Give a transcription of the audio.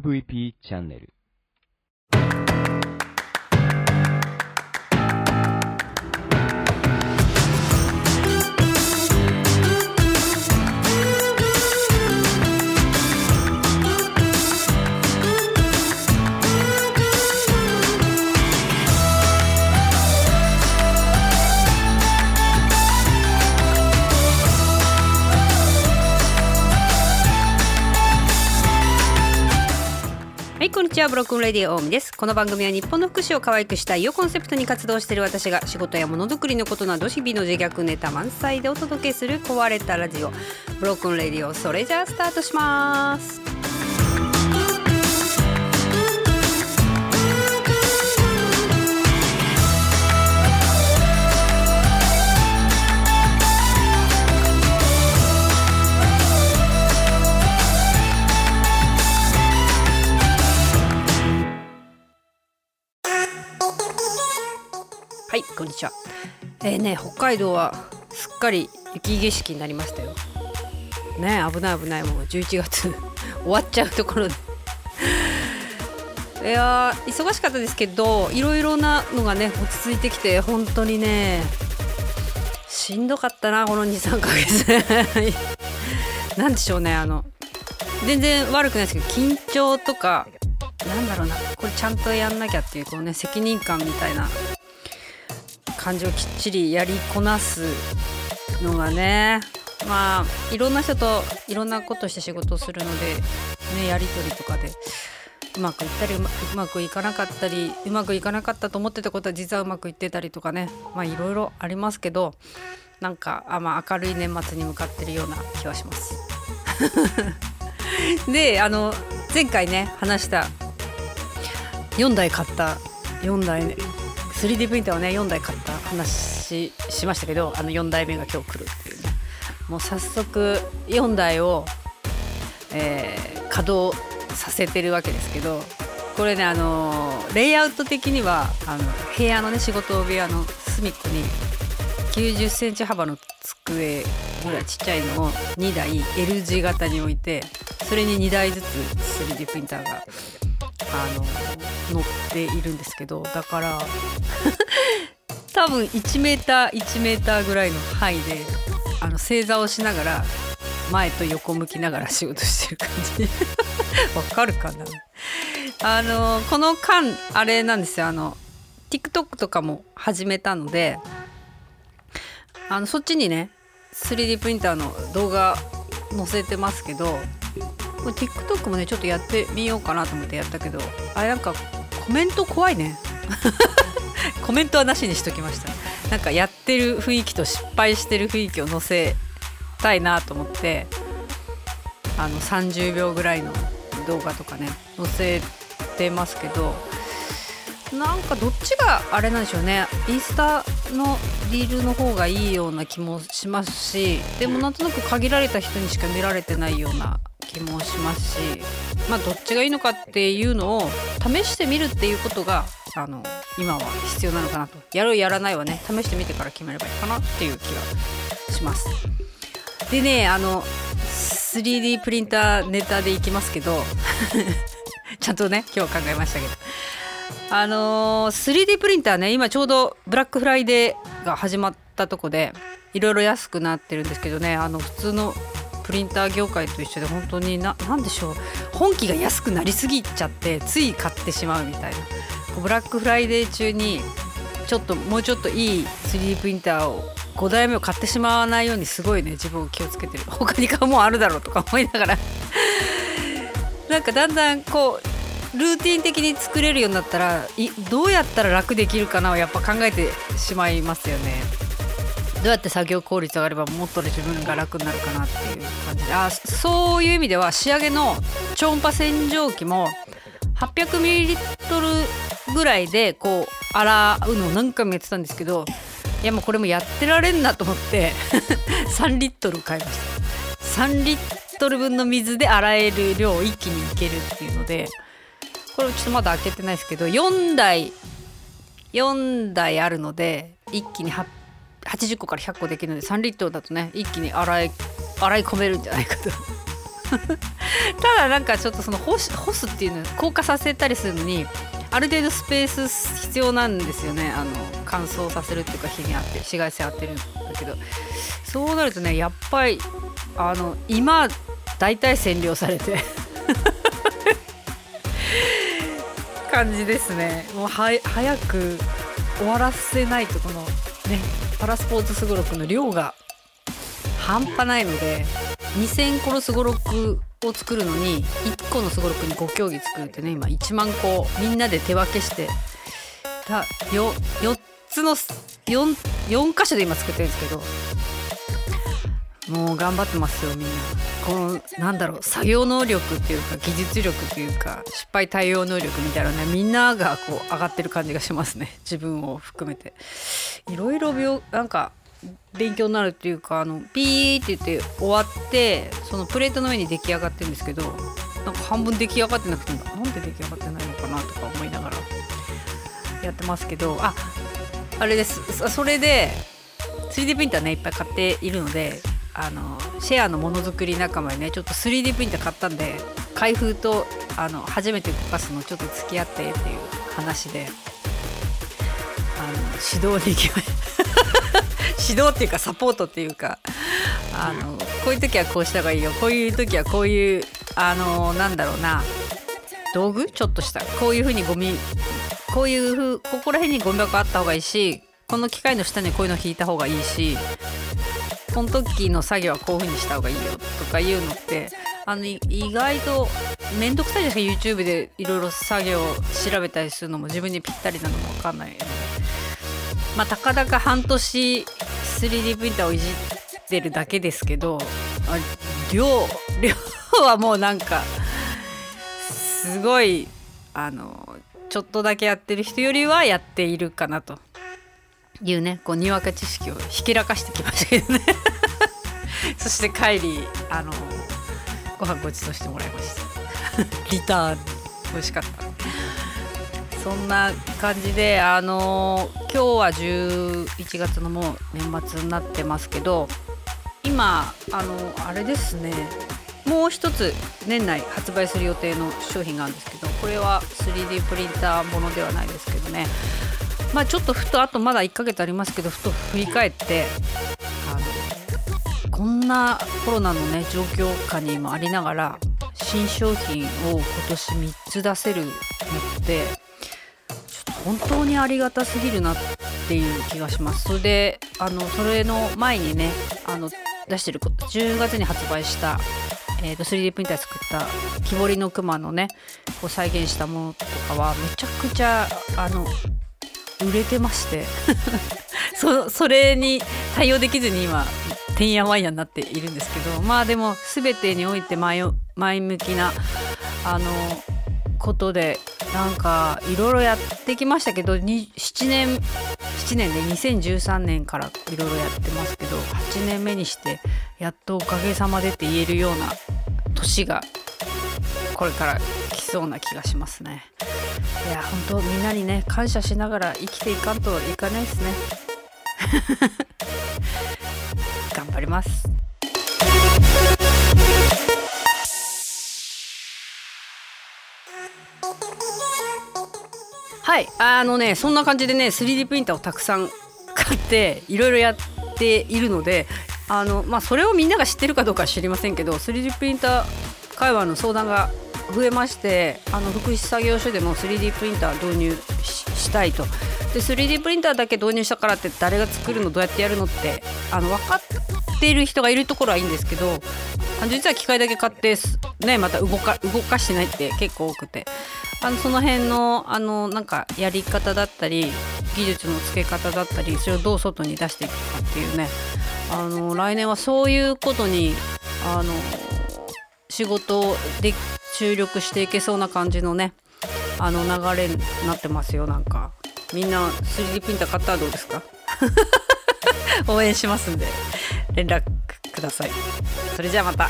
MVP チャンネル。こんにちは Broken Radio 大海です。この番組は日本の福祉を可愛くしたいをコンセプトに活動している私が仕事やものづくりのことなど日々の自虐ネタ満載でお届けする壊れたラジオ Broken Radio。それじゃあスタートします。はいこんにちは。えーね北海道はすっかり雪景色になりましたよ。ね危ない危ない。もう11月 終わっちゃうところで。いや忙しかったですけどいろいろなのがね落ち着いてきて本当にねしんどかったなこの23ヶ月。なんでしょうねあの全然悪くないですけど緊張とかなんだろうなこれちゃんとやんなきゃっていうこのね責任感みたいな感じをきっちりやりこなすのがねまあいろんな人といろんなことして仕事をするので、ね、やり取りとかでうまくいったりうまうまくいかなかったりうまくいかなかったと思ってたことは実はうまくいってたりとかねまあいろいろありますけどなんかあ、まあ、明るい年末に向かってるような気はします。であの前回ね話した4台買った4台ね 3D プリンターをね4台買った話しましたけどあの4台目が今日来るっていう。ねもう早速4台を、えー稼働させてるわけですけどこれねあのレイアウト的にはあの部屋のね仕事部屋の隅っこに90センチ幅の机ぐらいちっちゃいのを2台 L 字型に置いてそれに2台ずつ 3D プリンターがあの乗っているんですけどだから 多分1メーター1メーターぐらいの範囲であの正座をしながら前と横向きながら仕事してる感じ。わかるかな？あのこの間あれなんですよ。あの TikTok とかも始めたのであのそっちにね 3D プリンターの動画載せてますけどこれ TikTok もねちょっとやってみようかなと思ってやったけどあれなんかコメント怖いね。コメントはなしにしときました。なんかやってる雰囲気と失敗してる雰囲気を載せたいなと思ってあの30秒ぐらいの動画とかね載せてますけどなんかどっちがあれなんでしょうね。インスタのリールの方がいいような気もしますしでもなんとなく限られた人にしか見られてないような気もしますし。まあどっちがいいのかっていうのを試してみるっていうことがあの今は必要なのかなとやるやらないはね試してみてから決めればいいかなっていう気がします。でねあの 3D プリンターネタでいきますけど ちゃんとね今日考えましたけどあのー 3D プリンターね今ちょうどブラックフライデーが始まったとこでいろいろ安くなってるんですけどねあの普通のプリンター業界と一緒で本当にななんでしょう。本機が安くなりすぎちゃってつい買ってしまうみたいな。ブラックフライデー中にちょっともうちょっといい 3D プリンターを5台目を買ってしまわないようにすごいね自分を気をつけてる。他に買うもんあるだろうとか思いながら。なんかだんだんこうルーティン的に作れるようになったらどうやったら楽できるかなをやっぱ考えてしまいますよね。どうやって作業効率上がればもっとで自分が楽になるかなっていう感じで。あそういう意味では仕上げの超音波洗浄機も 800ml ぐらいでこう洗うのを何回もやってたんですけどいやもうこれもやってられんなと思って 3リットル買いました。3リットル分の水で洗える量を一気にいけるっていうのでこれちょっとまだ開けてないですけど4台4台あるので一気に800 80個から100個できるので3リットルだとね一気に洗い洗い込めるんじゃないかと。ただなんかちょっとその干干すっていうの硬化させたりするのにある程度スペース必要なんですよね。あの乾燥させるっていうか日にあって紫外線当てるんだけど。そうなるとねやっぱりあの今大体占領されて 感じですね。もうは早く終わらせないとこのねパラスポーツすごろくの量が半端ないので2000個のすごろくを作るのに1個のすごろくに5競技作るってね今1万個みんなで手分けしてたよ4つの 4, 4箇所で今作ってるんですけどもう頑張ってますよみんな。このなんだろう作業能力っていうか技術力っていうか失敗対応能力みたいなねみんながこう上がってる感じがしますね。自分を含めて。いろいろ病なんか勉強になるっていうかあのピーって言って終わってそのプレートの上に出来上がってるんですけどなんか半分出来上がってなくてなんで出来上がってないのかなとか思いながらやってますけどああれです。それで 3D プリンターねいっぱい買っているのであのシェアのものづくり仲間にねちょっと 3D プリンター買ったんで開封とあの初めて動かすのちょっと付き合ってっていう話であの指導に行きました。指導っていうかサポートっていうかあのこういう時はこうした方がいいよこういう時はこういうあのなんだろうな道具？ちょっとしたこういうふうにゴミこういうふうここら辺にゴミ箱あった方がいいしこの機械の下にこういうの引いた方がいいしこの時の作業はこういうふうにした方がいいよとかいうのってあの意外と面倒くさいじゃないですか YouTube でいろいろ作業を調べたりするのも自分にぴったりなのも分かんないのでまあたかだか半年 3D プリンターをいじってるだけですけど量 量はもうなんかすごいあのちょっとだけやってる人よりはやっているかなと。いうねこうにわか知識をひけらかしてきましたけどね。そして帰りあのご飯ごちそうしてもらいました。リターン。美味しかった。そんな感じであの今日は11月のもう年末になってますけど今あのあれですね。もう一つ年内発売する予定の商品があるんですけどこれは 3D プリンターものではないですけどねまあちょっとふとあとまだ1ヶ月ありますけどふと振り返ってあのこんなコロナのね状況下にもありながら新商品を今年3つ出せるのってちょっと本当にありがたすぎるなっていう気がします。それであのそれの前にねあの出してる10月に発売したえー、と 3D プリンター作った木彫りの熊のねこう再現したものとかはめちゃくちゃあの売れてまして。そそれに対応できずに今てんやわんやになっているんですけど。まあでも全てにおいて前前向きなあのことでなんかいろいろやってきましたけど7年7年で2013年からいろいろやってますけど8年目にしてやっとおかげさまでって言えるような年がこれから来そうな気がしますね。や本当みんなにね感謝しながら生きていかんといかないですね。頑張ります。はいあのねそんな感じでね 3D プリンターをたくさん買っていろいろやっているのであのまあそれをみんなが知ってるかどうかは知りませんけど 3D プリンター会話の相談が増えましてあの福祉作業所でも 3D プリンター導入したいと。で 3D プリンターだけ導入したからって誰が作るのどうやってやるのってあの分かっている人がいるところはいいんですけど実は機械だけ買ってねまた動か動かしてないって結構多くて。あのその辺のあのなんかやり方だったり技術の付け方だったりそれをどう外に出していくかっていうね。あの来年はそういうことにあの仕事で注力していけそうな感じのねあの流れになってますよなんか。みんな 3D プリンター買ったらどうですか？応援しますんで連絡ください。それじゃあまた。